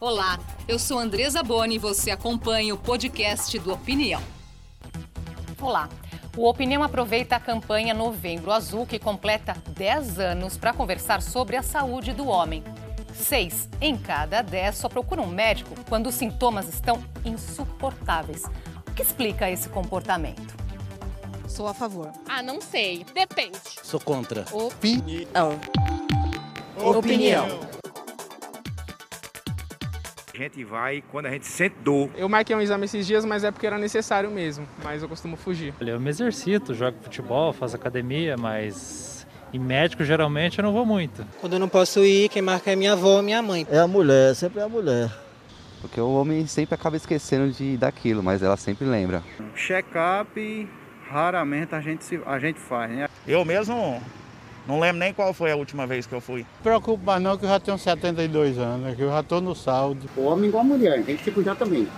Olá, eu sou Andresa Boni e você acompanha o podcast do Opinião. Olá. O Opinião aproveita a campanha Novembro Azul, que completa 10 anos, para conversar sobre a saúde do homem. Seis em cada dez só procuram um médico quando os sintomas estão insuportáveis. O que explica esse comportamento? Sou a favor. Ah, não sei. Depende. Sou contra. Opinião. Opinião. Gente vai quando a gente sente dor. Eu marquei um exame esses dias, mas é porque era necessário mesmo. Mas eu costumo fugir. Olha, eu me exercito, jogo futebol, faço academia, mas em médico geralmente eu não vou muito. Quando eu não posso ir, quem marca é minha avó, minha mãe. É a mulher, sempre é a mulher. Porque o homem sempre acaba esquecendo de daquilo, mas ela sempre lembra. Check-up, raramente a gente, se, a gente faz, né? Eu mesmo não lembro nem qual foi a última vez que eu fui. Não preocupa não que eu já tenho 72 anos, que eu já estou no saldo. O homem igual a mulher, tem que se cuidar também.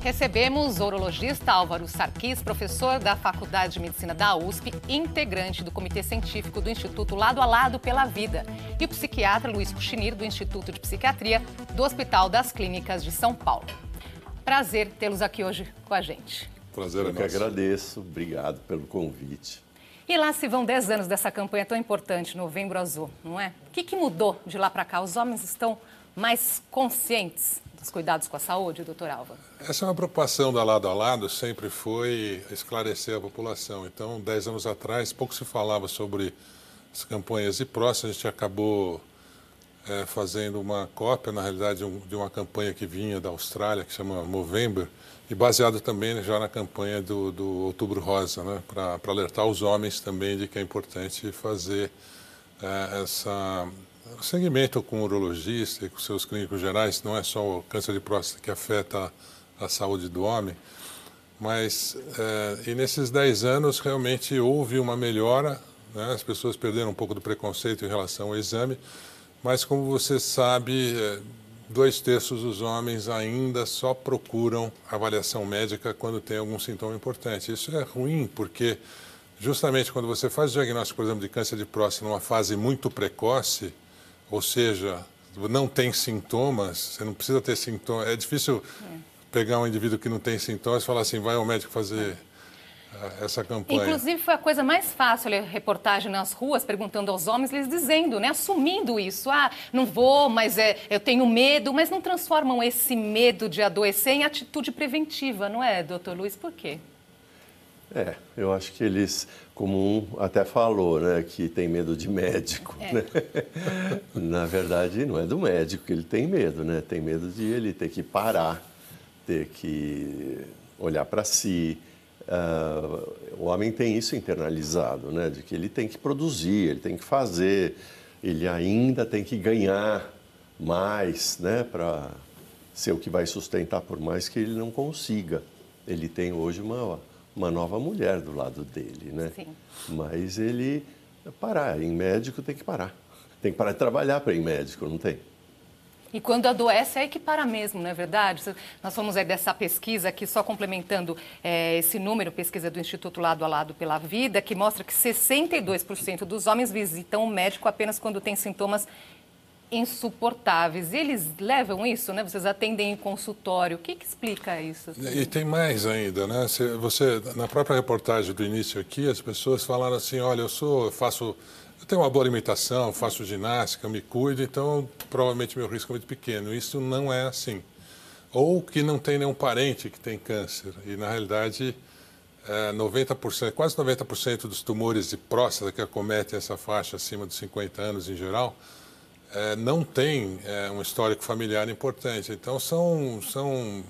Recebemos o urologista Álvaro Sarquis, professor da Faculdade de Medicina da USP, integrante do Comitê Científico do Instituto Lado a Lado pela Vida, e o psiquiatra Luiz Cuchinir, do Instituto de Psiquiatria do Hospital das Clínicas de São Paulo. Prazer tê-los aqui hoje com a gente. Prazer é Eu que agradeço, obrigado pelo convite. E lá se vão 10 anos dessa campanha tão importante, Novembro Azul, não é? O que, que mudou de lá para cá? Os homens estão mais conscientes dos cuidados com a saúde, doutor Alva? Essa é uma preocupação da lado a lado, sempre foi esclarecer a população. Então, 10 anos atrás, pouco se falava sobre as campanhas e próximas, a gente acabou é, fazendo uma cópia, na realidade, de, um, de uma campanha que vinha da Austrália, que chama Movember, e baseado também já na campanha do, do Outubro Rosa, né, para alertar os homens também de que é importante fazer é, essa segmento com o urologista e com seus clínicos gerais, não é só o câncer de próstata que afeta a saúde do homem, mas é, e nesses 10 anos realmente houve uma melhora, né, as pessoas perderam um pouco do preconceito em relação ao exame, mas como você sabe, é, dois terços dos homens ainda só procuram avaliação médica quando tem algum sintoma importante. Isso é ruim, porque justamente quando você faz o diagnóstico, por exemplo, de câncer de próstata numa fase muito precoce, ou seja, não tem sintomas, você não precisa ter sintomas. É difícil é. pegar um indivíduo que não tem sintomas e falar assim, vai ao médico fazer. É essa campanha. Inclusive foi a coisa mais fácil ler reportagem nas ruas perguntando aos homens, eles dizendo, né, assumindo isso, ah, não vou, mas é, eu tenho medo, mas não transformam esse medo de adoecer em atitude preventiva, não é, doutor Luiz? Por quê? É, eu acho que eles, como um até falou, né, que tem medo de médico, é. né? Na verdade, não é do médico que ele tem medo, né? Tem medo de ele ter que parar, ter que olhar para si, Uh, o homem tem isso internalizado, né? De que ele tem que produzir, ele tem que fazer, ele ainda tem que ganhar mais, né? Para ser o que vai sustentar, por mais que ele não consiga. Ele tem hoje uma, uma nova mulher do lado dele, né? Sim. Mas ele parar, em médico tem que parar. Tem que parar de trabalhar para ir médico, não tem? E quando adoece, é que para mesmo, não é verdade? Nós fomos é, dessa pesquisa aqui, só complementando é, esse número, pesquisa do Instituto Lado a Lado pela Vida, que mostra que 62% dos homens visitam o médico apenas quando tem sintomas insuportáveis. E eles levam isso, né? Vocês atendem em consultório. O que, que explica isso? E tem mais ainda, né? Você, na própria reportagem do início aqui, as pessoas falaram assim, olha, eu sou, eu faço eu tenho uma boa alimentação, faço ginástica, me cuido, então provavelmente meu risco é muito pequeno. Isso não é assim. Ou que não tem nenhum parente que tem câncer. E na realidade, é, 90%, quase 90% dos tumores de próstata que acometem essa faixa acima dos 50 anos em geral, é, não tem é, um histórico familiar importante. Então são, são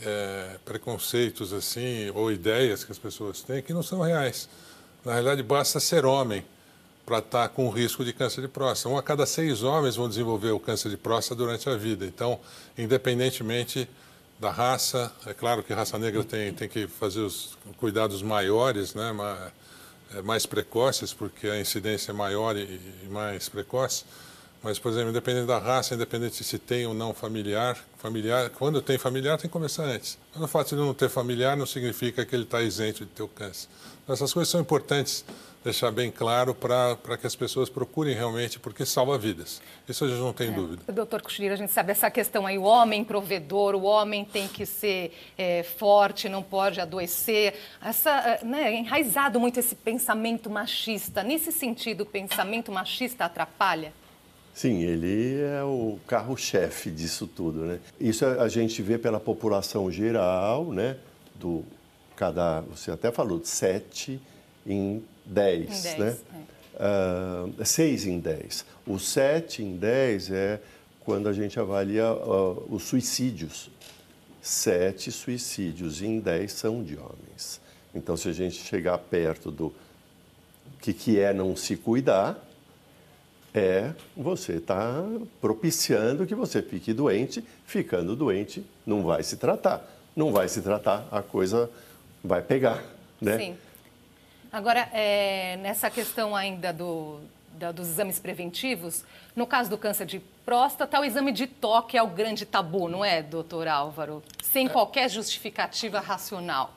é, preconceitos assim ou ideias que as pessoas têm que não são reais. Na realidade, basta ser homem para estar tá com risco de câncer de próstata. Um a cada seis homens vão desenvolver o câncer de próstata durante a vida. Então, independentemente da raça, é claro que a raça negra tem, tem que fazer os cuidados maiores, né, é, mais precoces, porque a incidência é maior e, mais precoce. Mas, por exemplo, independente da raça, independente se tem ou não familiar, familiar, quando tem familiar tem que começar antes. Mas o fato de não ter familiar não significa que ele está isento de ter o câncer. Então, essas coisas são importantes deixar bem claro para que as pessoas procurem realmente, porque salva vidas. Isso a gente não tem é. dúvida. Doutor Cochilira, a gente sabe essa questão aí, o homem provedor, o homem tem que ser é, forte, não pode adoecer. Essa, né, enraizado muito esse pensamento machista. Nesse sentido, o pensamento machista atrapalha? Sim, ele é o carro-chefe disso tudo, né? Isso a gente vê pela população geral, né? Do cada, você até falou, de 7 em 10, em né? É. Uh, 6 em 10. O 7 em 10 é quando a gente avalia uh, os suicídios. 7 suicídios em 10 são de homens. Então, se a gente chegar perto do que, que é não se cuidar, é você está propiciando que você fique doente, ficando doente, não vai se tratar. Não vai se tratar, a coisa vai pegar, né? Sim. Agora, é, nessa questão ainda do, da, dos exames preventivos, no caso do câncer de próstata, o exame de toque é o grande tabu, não é, doutor Álvaro? Sem qualquer justificativa racional.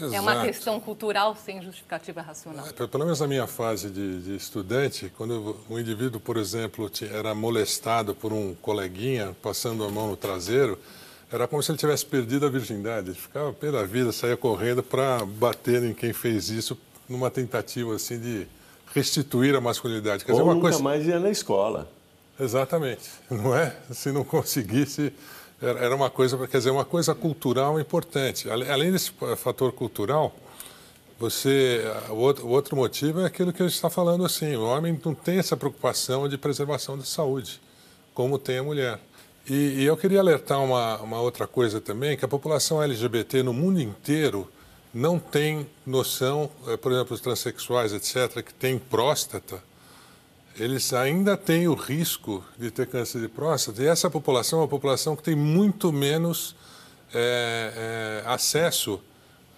Exato. É uma questão cultural sem justificativa racional. É, pelo menos na minha fase de, de estudante, quando um indivíduo, por exemplo, era molestado por um coleguinha passando a mão no traseiro, era como se ele tivesse perdido a virgindade. Ele ficava pela vida, saía correndo para bater em quem fez isso numa tentativa assim de restituir a masculinidade. Quer Ou dizer, uma nunca coisa... mais ia na escola. Exatamente, não é? Se não conseguisse, era uma coisa, quer dizer, uma coisa cultural importante. Além desse fator cultural, você, o outro motivo é aquilo que a gente está falando assim, o homem não tem essa preocupação de preservação da saúde, como tem a mulher. E, e eu queria alertar uma, uma outra coisa também, que a população LGBT no mundo inteiro não tem noção, eh, por exemplo, os transexuais, etc., que têm próstata, eles ainda têm o risco de ter câncer de próstata. E essa população é uma população que tem muito menos é, é, acesso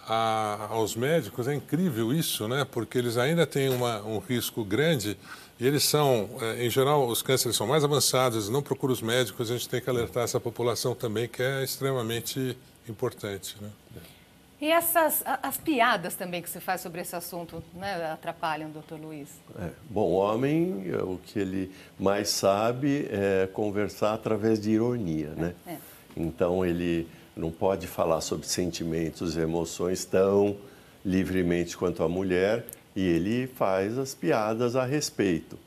a, aos médicos. É incrível isso, né? Porque eles ainda têm uma, um risco grande e eles são, é, em geral, os cânceres são mais avançados, não procuram os médicos. A gente tem que alertar essa população também, que é extremamente importante. Né? E essas as piadas também que se faz sobre esse assunto né, atrapalham, doutor Luiz? É, bom, o homem, o que ele mais sabe é conversar através de ironia, né? É. Então, ele não pode falar sobre sentimentos e emoções tão livremente quanto a mulher e ele faz as piadas a respeito.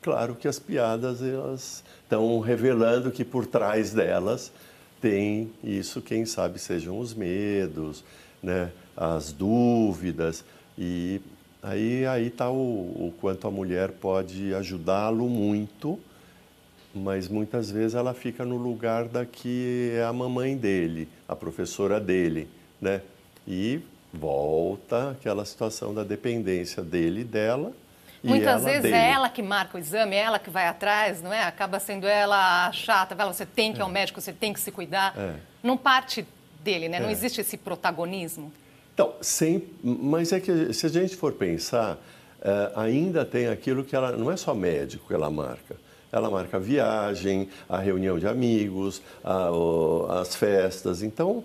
Claro que as piadas elas estão revelando que por trás delas tem isso, quem sabe sejam os medos, né, as dúvidas e aí aí está o, o quanto a mulher pode ajudá-lo muito, mas muitas vezes ela fica no lugar da que é a mamãe dele, a professora dele, né? E volta aquela situação da dependência dele e dela. Muitas vezes dele. é ela que marca o exame, é ela que vai atrás, não é? Acaba sendo ela a chata, você tem que ir ao é. médico, você tem que se cuidar. É. Não parte dele, né? Não é. existe esse protagonismo. Então, sem, mas é que se a gente for pensar, é, ainda tem aquilo que ela não é só médico que ela marca. Ela marca a viagem, a reunião de amigos, a, o, as festas. Então,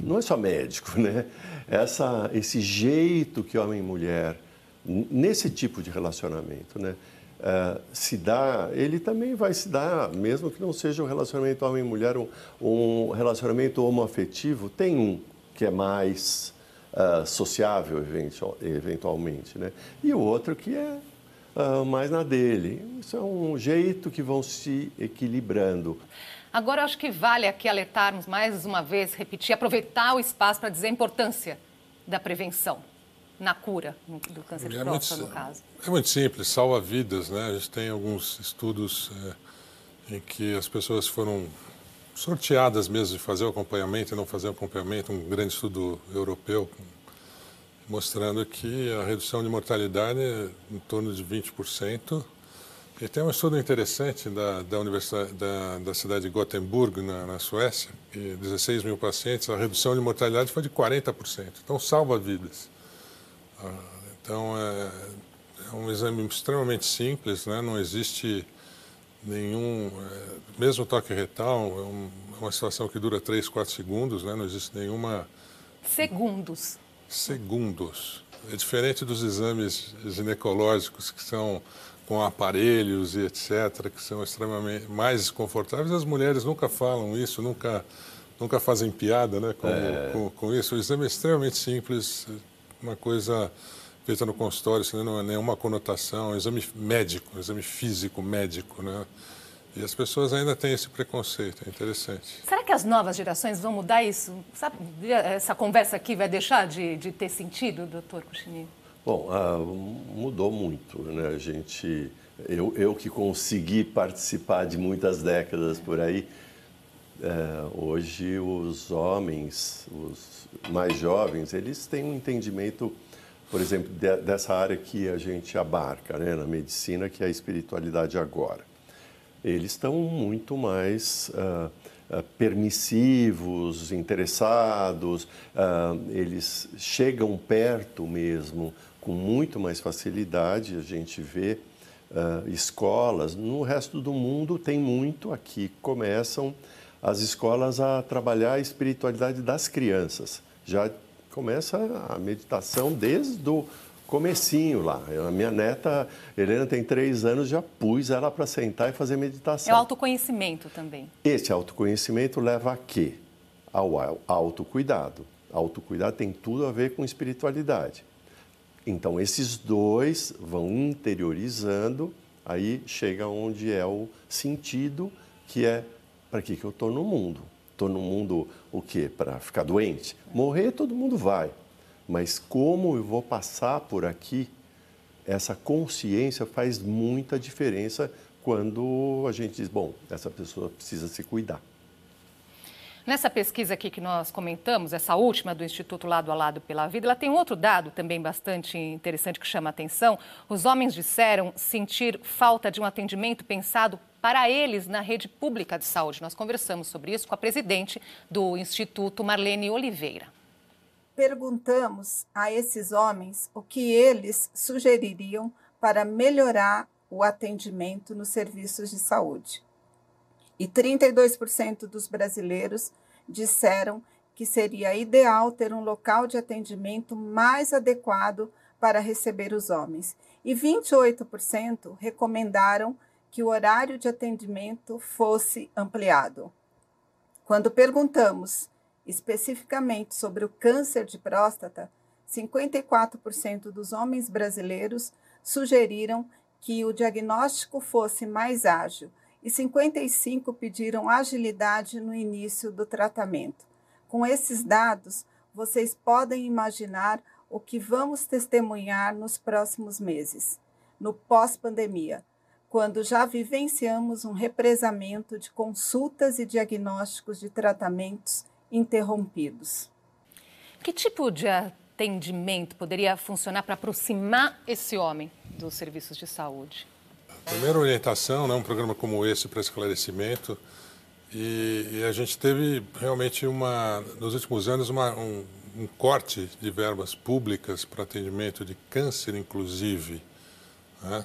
não é só médico, né? Essa, esse jeito que homem e mulher, nesse tipo de relacionamento, né? Uh, se dá, ele também vai se dar, mesmo que não seja um relacionamento homem-mulher, um, um, relacionamento homoafetivo, tem um que é mais uh, sociável eventual, eventualmente, né? E o outro que é uh, mais na dele. Isso é um jeito que vão se equilibrando. Agora, acho que vale aqui alertarmos mais uma vez, repetir, aproveitar o espaço para dizer a importância da prevenção na cura do câncer de é próstata, no caso? É muito simples, salva vidas, né? A gente tem alguns estudos é, em que as pessoas foram sorteadas mesmo de fazer o acompanhamento e não fazer o acompanhamento, um grande estudo europeu mostrando que a redução de mortalidade é em torno de 20%. E tem um estudo interessante da, da, universidade, da, da cidade de Gothenburg, na, na Suécia, que 16 mil pacientes, a redução de mortalidade foi de 40%. Então, salva vidas. Então, é, é um exame extremamente simples, né? não existe nenhum. É, mesmo toque retal, é, um, é uma situação que dura 3, 4 segundos, né? não existe nenhuma. Segundos. Segundos. É diferente dos exames ginecológicos que são com aparelhos e etc, que são extremamente mais confortáveis. As mulheres nunca falam isso, nunca nunca fazem piada, né, com, é... com, com isso. O exame é extremamente simples, uma coisa feita no consultório, isso não é nenhuma conotação, é um exame médico, um exame físico médico, né? E as pessoas ainda têm esse preconceito, é interessante. Será que as novas gerações vão mudar isso? Sabe, essa conversa aqui vai deixar de, de ter sentido, doutor Cuxini? Bom, ah, mudou muito, né? A gente, eu, eu que consegui participar de muitas décadas por aí, é, hoje os homens, os mais jovens, eles têm um entendimento, por exemplo, de, dessa área que a gente abarca, né, na medicina, que é a espiritualidade agora eles estão muito mais uh, uh, permissivos, interessados, uh, eles chegam perto mesmo com muito mais facilidade. A gente vê escolas, no resto do mundo tem muito, aqui começam as escolas a trabalhar a espiritualidade das crianças. Já começa a meditação desde o comecinho lá. A minha neta, Helena, tem três anos, já pus ela para sentar e fazer meditação. É o autoconhecimento também. Esse autoconhecimento leva a quê? Ao autocuidado. Autocuidado tem tudo a ver com espiritualidade. Então, esses dois vão interiorizando, aí chega onde é o sentido, que é para que, que eu estou no mundo? Estou no mundo o quê? Para ficar doente? Morrer todo mundo vai mas como eu vou passar por aqui, essa consciência faz muita diferença quando a gente diz, bom, essa pessoa precisa se cuidar. Nessa pesquisa aqui que nós comentamos, essa última do Instituto Lado a Lado pela Vida, ela tem um outro dado também bastante interessante que chama a atenção. Os homens disseram sentir falta de um atendimento pensado para eles na rede pública de saúde. Nós conversamos sobre isso com a presidente do Instituto, Marlene Oliveira perguntamos a esses homens o que eles sugeririam para melhorar o atendimento nos serviços de saúde. E 32% dos brasileiros disseram que seria ideal ter um local de atendimento mais adequado para receber os homens. E 28% recomendaram que o horário de atendimento fosse ampliado. Quando perguntamos especificamente sobre o câncer de próstata, 54% dos homens brasileiros sugeriram que o diagnóstico fosse mais ágil e 55 pediram agilidade no início do tratamento. Com esses dados, vocês podem imaginar o que vamos testemunhar nos próximos meses, no pós-pandemia, quando já vivenciamos um represamento de consultas e diagnósticos de tratamentos interrompidos. Que tipo de atendimento poderia funcionar para aproximar esse homem dos serviços de saúde? Primeiro, orientação, né? um programa como esse para esclarecimento. E, e, a gente teve realmente, uma, nos últimos anos, uma, um, um corte de verbas públicas para atendimento de câncer, inclusive. Né?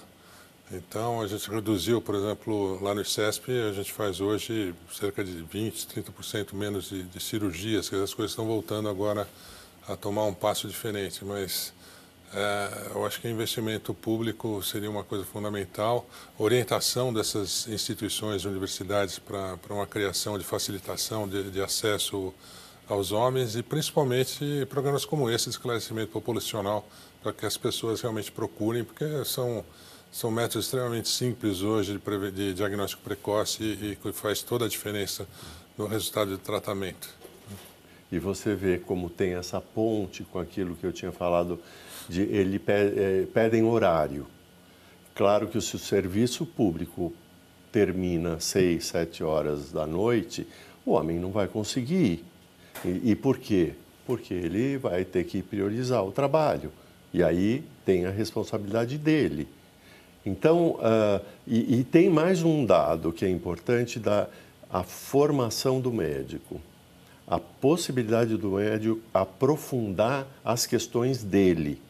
Então, a gente reduziu, por exemplo, lá no ICESP, a gente faz hoje cerca de 20%, 30% menos de, de cirurgias, que as coisas estão voltando agora a tomar um passo diferente, mas é, eu acho que investimento público seria uma coisa fundamental, orientação dessas instituições, universidades para uma criação de facilitação de, de, acesso aos homens e principalmente programas como esse de esclarecimento populacional para que as pessoas realmente procurem, porque são são métodos extremamente simples hoje de, de diagnóstico precoce e que faz toda a diferença no resultado do tratamento. E você vê como tem essa ponte com aquilo que eu tinha falado de ele é, pedem horário. Claro que se o serviço público termina seis, sete horas da noite, o homem não vai conseguir. E, e por quê? Porque ele vai ter que priorizar o trabalho. E aí tem a responsabilidade dele. Então, uh, e, e, tem mais um dado que é importante da a formação do médico, a possibilidade do médico aprofundar as questões dele.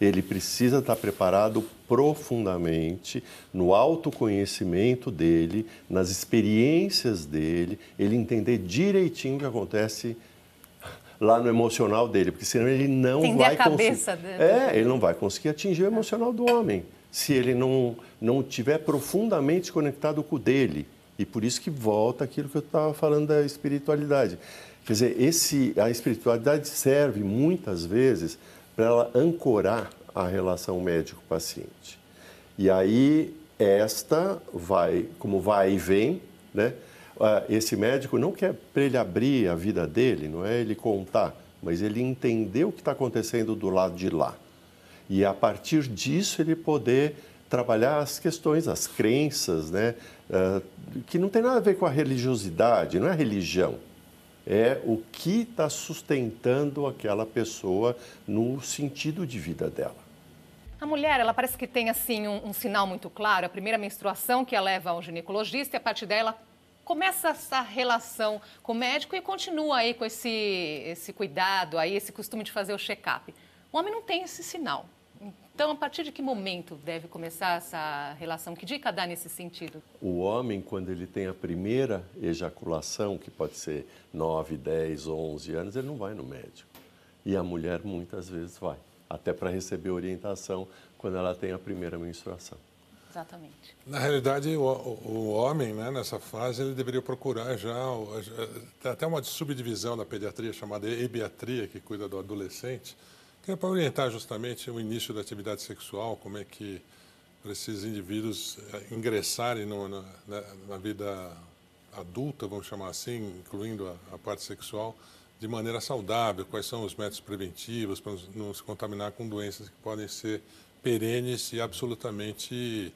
Ele precisa estar preparado profundamente no autoconhecimento dele, nas experiências dele, ele entender direitinho o que acontece lá no emocional dele, porque senão ele não Entender vai conseguir. dele. É, ele não vai conseguir atingir o emocional do homem se ele não não tiver profundamente conectado com o dele. E por isso que volta aquilo que eu estava falando da espiritualidade. Quer dizer, esse, a espiritualidade serve muitas vezes para ela ancorar a relação médico-paciente. E aí esta vai, como vai e vem, né? Esse médico não quer para ele abrir a vida dele, não é ele contar, mas ele entender o que está acontecendo do lado de lá. E a partir disso ele poder trabalhar as questões, as crenças, né? Uh, que não tem nada a ver com a religiosidade, não é religião. É o que está sustentando aquela pessoa no sentido de vida dela. A mulher, ela parece que tem assim um, um, sinal muito claro, a primeira menstruação que a leva ao ginecologista e a partir dela começa essa relação com o médico e continua aí com esse, esse cuidado, aí esse costume de fazer o check-up. O homem não tem esse sinal. Então, a partir de que momento deve começar essa relação? Que dica dá nesse sentido? O homem, quando ele tem a primeira ejaculação, que pode ser 9, 10, 11 anos, ele não vai no médico. E a mulher muitas vezes vai, até para receber orientação quando ela tem a primeira menstruação. Exatamente. Na realidade, o, o homem, né, nessa fase, ele deveria procurar já. Tem até uma subdivisão da pediatria chamada ebiatria, que cuida do adolescente é para orientar justamente o início da atividade sexual, como é que para esses indivíduos eh, ingressarem no, na, na, vida adulta, vamos chamar assim, incluindo a, a, parte sexual, de maneira saudável, quais são os métodos preventivos para não se contaminar com doenças que podem ser perenes e absolutamente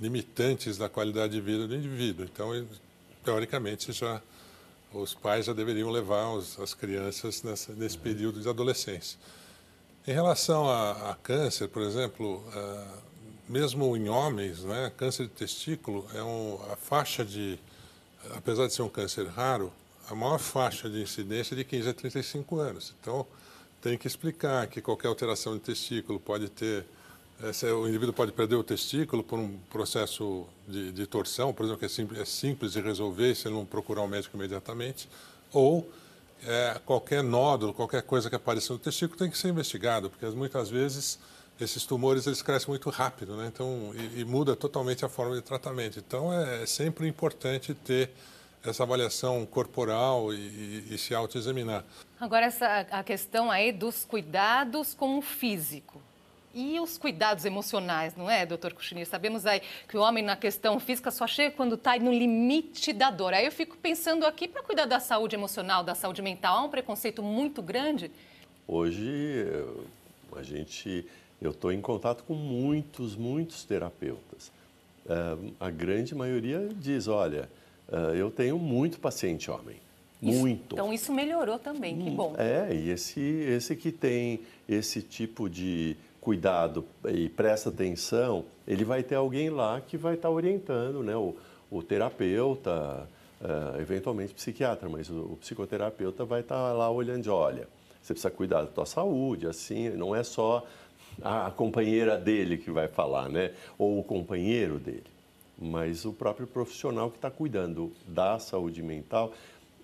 limitantes da qualidade de vida do indivíduo. Então, teoricamente, já os pais já deveriam levar os, as crianças nessa, nesse período de adolescência. Em relação a, a câncer, por exemplo, uh, mesmo em homens, né, câncer de testículo é um, a faixa de, apesar de ser um câncer raro, a maior faixa de incidência é de 15 a 35 anos. Então, tem que explicar que qualquer alteração de testículo pode ter, é, o indivíduo pode perder o testículo por um processo de, de torção, por exemplo, que é simples, é simples de resolver se ele não procurar um médico imediatamente, ou é, qualquer nódulo, qualquer coisa que apareça no testículo tem que ser investigado, porque muitas vezes esses tumores eles crescem muito rápido, né? Então e, e muda totalmente a forma de tratamento. Então é, é sempre importante ter essa avaliação corporal e, e, e se autoexaminar. Agora essa a questão aí dos cuidados com o físico. E os cuidados emocionais, não é, doutor Cuxinir? Sabemos aí que o homem na questão física só chega quando está no limite da dor. Aí eu fico pensando aqui, para cuidar da saúde emocional, da saúde mental, há um preconceito muito grande? Hoje, a gente, eu estou em contato com muitos, muitos terapeutas. Uh, a grande maioria diz, olha, uh, eu tenho muito paciente homem. Muito. Então isso melhorou também, que bom. É, e esse, esse que tem esse tipo de cuidado e presta atenção, ele vai ter alguém lá que vai estar orientando, né? O, o terapeuta, uh, eventualmente psiquiatra, mas o, o, psicoterapeuta vai estar lá olhando olha, você precisa cuidar da tua saúde, assim, não é só a, a companheira dele que vai falar, né? Ou o companheiro dele, mas o próprio profissional que está cuidando da saúde mental,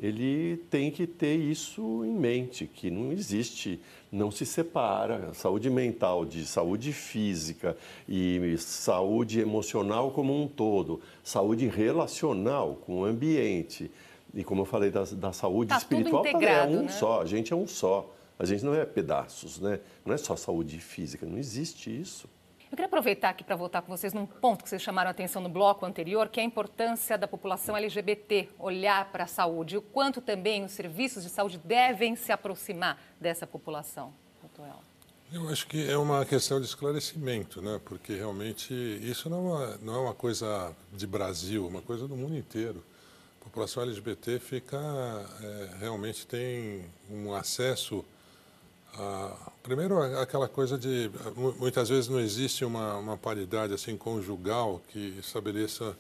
ele tem que ter isso em mente, que não existe, não se separa saúde mental de saúde física e saúde emocional como um todo, saúde relacional com o ambiente. E como eu falei da, da saúde tá espiritual, é um né? só, a gente é um só. A gente não é pedaços, né? Não é só saúde física, não existe isso. Eu queria aproveitar aqui para voltar com vocês num ponto que vocês chamaram a atenção no bloco anterior, que é a importância da população LGBT olhar para a saúde e o quanto também os serviços de saúde devem se aproximar dessa população. Eu acho que é uma questão de esclarecimento, né? porque realmente isso não é uma, não é uma coisa de Brasil, é uma coisa do mundo inteiro. A população LGBT fica, é, realmente tem um acesso ah, primeiro, aquela coisa de muitas vezes não existe uma, uma paridade assim conjugal que estabeleça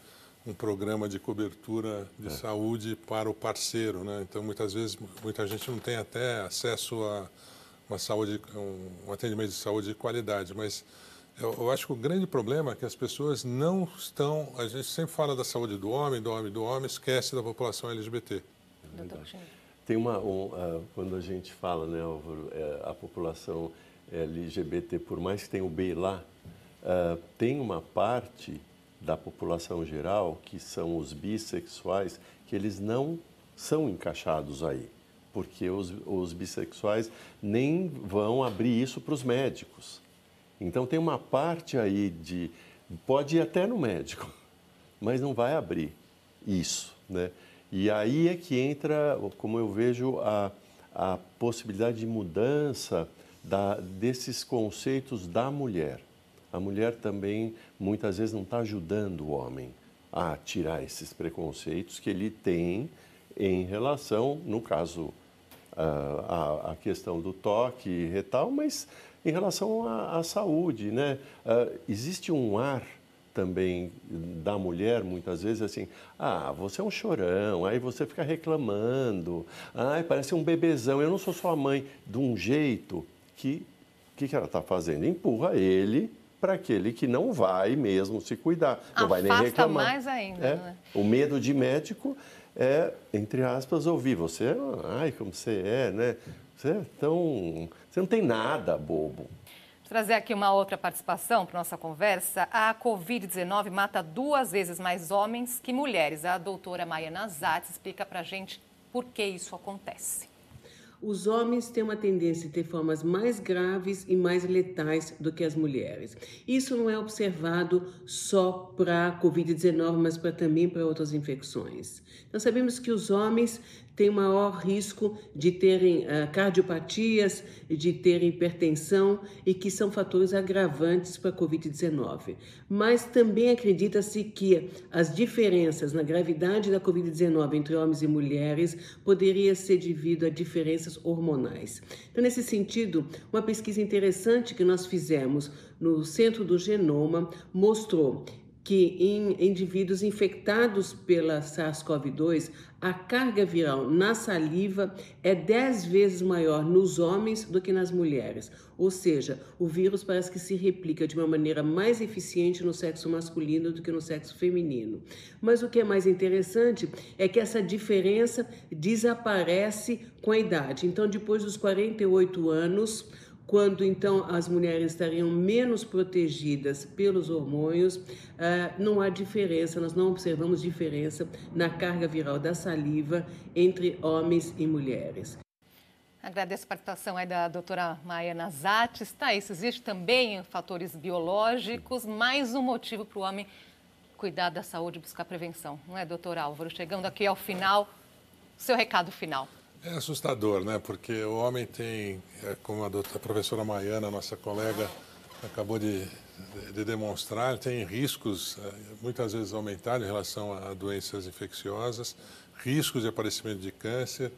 um programa de cobertura de é. saúde para o parceiro, né? Então muitas vezes muita gente não tem até acesso a uma saúde, um, um atendimento de saúde de qualidade, mas eu, eu, acho que o grande problema é que as pessoas não estão. A gente sempre fala da saúde do homem, do homem, do homem, esquece da população LGBT. É Tem uma, um, uh, quando a gente fala, né, Álvaro, é, a população LGBT, por mais que tenha o B lá, uh, tem uma parte da população geral que são os bissexuais que eles não são encaixados aí, porque os, os bissexuais nem vão abrir isso para os médicos. Então tem uma parte aí de pode ir até no médico, mas não vai abrir isso, né? E aí é que entra, como eu vejo, a, a possibilidade de mudança da, desses conceitos da mulher. A mulher também muitas vezes não está ajudando o homem a tirar esses preconceitos que ele tem em relação, no caso, a, questão do toque retal, mas em relação à, à saúde, né? Uh, existe um ar também da mulher, muitas vezes, assim, ah, você é um chorão, aí você fica reclamando, ai, parece um bebezão, eu não sou sua mãe, de um jeito que, que, que ela está fazendo? Empurra ele para aquele que não vai mesmo se cuidar, não Afasta vai nem reclamar. mais ainda, é? né? O medo de médico é, entre aspas, ouvir você, ai, como você é, né? Você é tão... Você não tem nada, bobo trazer aqui uma outra participação para nossa conversa. A Covid-19 mata duas vezes mais homens que mulheres. A doutora Maia Nazat explica para a gente por que isso acontece. Os homens têm uma tendência a ter formas mais graves e mais letais do que as mulheres. Isso não é observado só para a Covid-19, mas para, também para outras infecções. Nós sabemos que os homens têm maior risco de terem uh, cardiopatias, de terem hipertensão e que são fatores agravantes para a Covid-19. Mas também acredita-se que as diferenças na gravidade da Covid-19 entre homens e mulheres poderia ser devido a diferenças hormonais. Então, nesse sentido, uma pesquisa interessante que nós fizemos no Centro do Genoma mostrou que em indivíduos infectados pela SARS-CoV-2, a carga viral na saliva é 10 vezes maior nos homens do que nas mulheres. Ou seja, o vírus parece que se replica de uma maneira mais eficiente no sexo masculino do que no sexo feminino. Mas o que é mais interessante é que essa diferença desaparece com a idade. Então, depois dos 48 anos, quando então as mulheres estariam menos protegidas pelos hormônios, uh, não há diferença, nós não observamos diferença na carga viral da saliva entre homens e mulheres. Agradeço a participação aí da doutora Maia Nazates. Tá, isso existe também fatores biológicos, mais um motivo para o homem cuidar da saúde e buscar prevenção, não é, doutor Álvaro? Chegando aqui ao final, seu recado final. É assustador, né? Porque o homem tem, é, como a, doutora, a professora Maiana, nossa colega, acabou de, de demonstrar, tem riscos é, muitas vezes aumentados em relação a doenças infecciosas, riscos de aparecimento de câncer,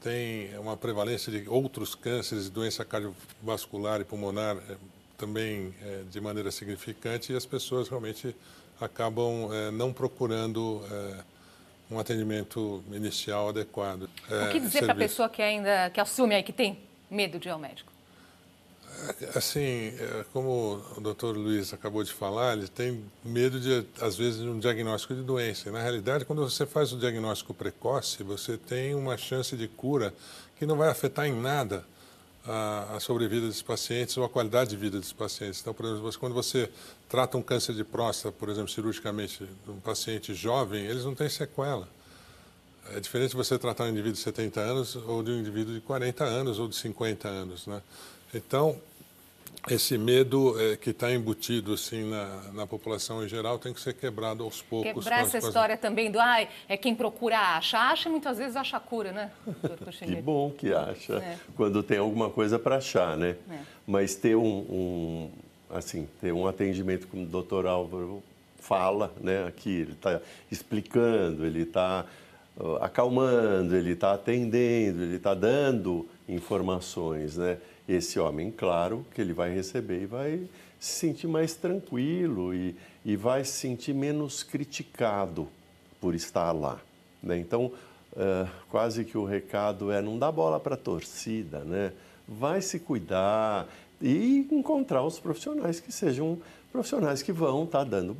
tem uma prevalência de outros cânceres, doença cardiovascular e pulmonar é, também é, de maneira significante e as pessoas realmente acabam é, não procurando é, um atendimento inicial adequado. É, o que dizer para a pessoa que ainda que assume aí que tem medo de ir ao médico? É, assim, é, como o doutor Luiz acabou de falar, ele tem medo de, às vezes, de um diagnóstico de doença. E, na realidade, quando você faz o diagnóstico precoce, você tem uma chance de cura que não vai afetar em nada a, sobrevida dos pacientes ou a qualidade de vida dos pacientes. Então, por exemplo, quando você trata um câncer de próstata, por exemplo, cirurgicamente, um paciente jovem, eles não têm sequela. É diferente você tratar um indivíduo de 70 anos ou de um indivíduo de 40 anos ou de 50 anos. Né? Então, esse medo é, que está embutido assim na, na, população em geral tem que ser quebrado aos poucos. Quebrar essa história também do ai, é quem procura acha. Acha muitas vezes acha cura, né? que bom que acha é. quando tem alguma coisa para achar, né? É. Mas ter um, um, assim, ter um atendimento como o doutor Álvaro fala, né? Aqui ele está explicando, ele está uh, acalmando, ele está atendendo, ele está dando informações, né? esse homem, claro, que ele vai receber e vai se sentir mais tranquilo e, e vai se sentir menos criticado por estar lá. Né? Então, uh, quase que o recado é não dá bola para a torcida, né? vai se cuidar e encontrar os profissionais que sejam profissionais que vão estar tá dando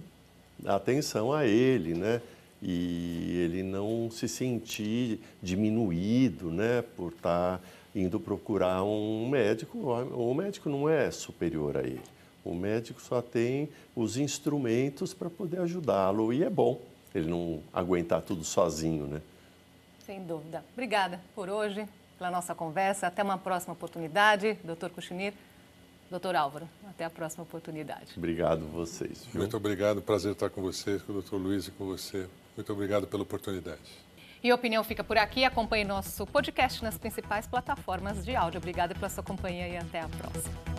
atenção a ele, né? e ele não se sentir diminuído, né, por estar indo procurar um médico. O médico não é superior a ele. O médico só tem os instrumentos para poder ajudá-lo e é bom ele não aguentar tudo sozinho, né? Sem dúvida. Obrigada por hoje, pela nossa conversa. Até uma próxima oportunidade, doutor Cuxinir. Doutor Álvaro, até a próxima oportunidade. Obrigado vocês. Viu? Muito obrigado, prazer estar com vocês, com o doutor Luiz e com você. Muito obrigado pela oportunidade. E a opinião fica por aqui. Acompanhe nosso podcast nas principais plataformas de áudio. Obrigada pela sua companhia e até a próxima.